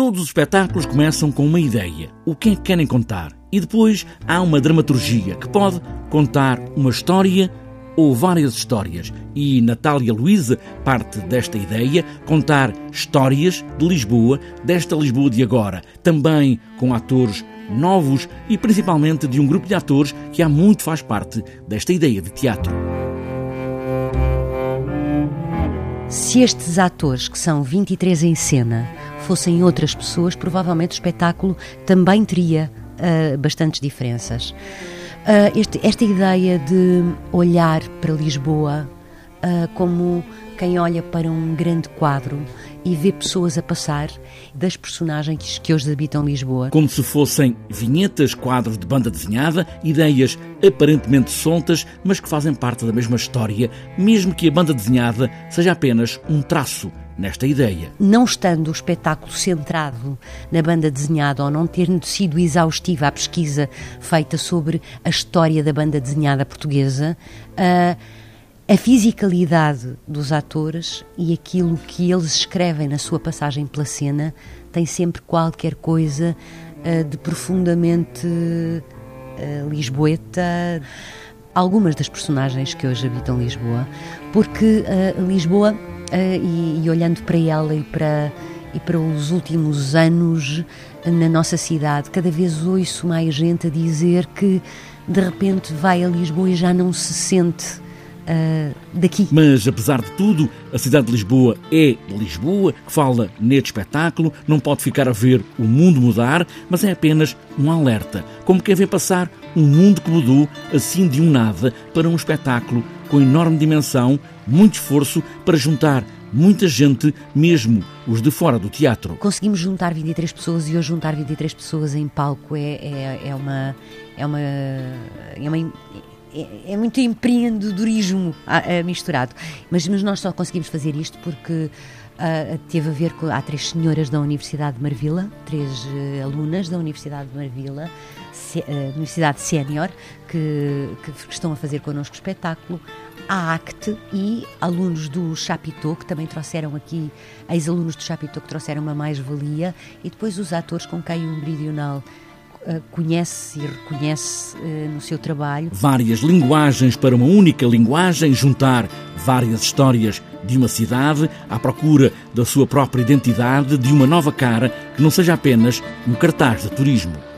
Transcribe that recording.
Todos os espetáculos começam com uma ideia, o que é que querem contar, e depois há uma dramaturgia que pode contar uma história ou várias histórias. E Natália Luísa parte desta ideia, contar histórias de Lisboa, desta Lisboa de agora, também com atores novos e principalmente de um grupo de atores que há muito faz parte desta ideia de teatro. Se estes atores, que são 23 em cena, fossem outras pessoas, provavelmente o espetáculo também teria uh, bastantes diferenças. Uh, este, esta ideia de olhar para Lisboa uh, como quem olha para um grande quadro e vê pessoas a passar das personagens que hoje habitam Lisboa. Como se fossem vinhetas, quadros de banda desenhada, ideias aparentemente soltas, mas que fazem parte da mesma história, mesmo que a banda desenhada seja apenas um traço nesta ideia. Não estando o espetáculo centrado na banda desenhada ou não tendo sido exaustiva a pesquisa feita sobre a história da banda desenhada portuguesa, uh, a fisicalidade dos atores e aquilo que eles escrevem na sua passagem pela cena tem sempre qualquer coisa uh, de profundamente uh, lisboeta. Algumas das personagens que hoje habitam Lisboa, porque uh, Lisboa, e, e olhando para ela e para, e para os últimos anos na nossa cidade, cada vez ouço mais gente a dizer que de repente vai a Lisboa e já não se sente uh, daqui. Mas, apesar de tudo, a cidade de Lisboa é Lisboa, que fala neste espetáculo, não pode ficar a ver o mundo mudar, mas é apenas um alerta, como quem vê passar um mundo que mudou assim de um nada para um espetáculo com enorme dimensão, muito esforço para juntar muita gente, mesmo os de fora do teatro. Conseguimos juntar 23 pessoas e hoje juntar 23 pessoas em palco é, é, é uma. É uma, é uma é, é, muito empreendedorismo misturado. Mas, mas, nós só conseguimos fazer isto porque uh, teve a ver com. Há três senhoras da Universidade de Marvila, três uh, alunas da Universidade de Marvila, se, uh, Universidade Sénior, que, que, estão a fazer connosco o espetáculo. A ACT e alunos do Chapitão, que também trouxeram aqui, ex-alunos do Chapitão, que trouxeram uma mais-valia, e depois os atores com quem o Meridional conhece e reconhece uh, no seu trabalho. Várias linguagens para uma única linguagem, juntar várias histórias de uma cidade à procura da sua própria identidade, de uma nova cara que não seja apenas um cartaz de turismo.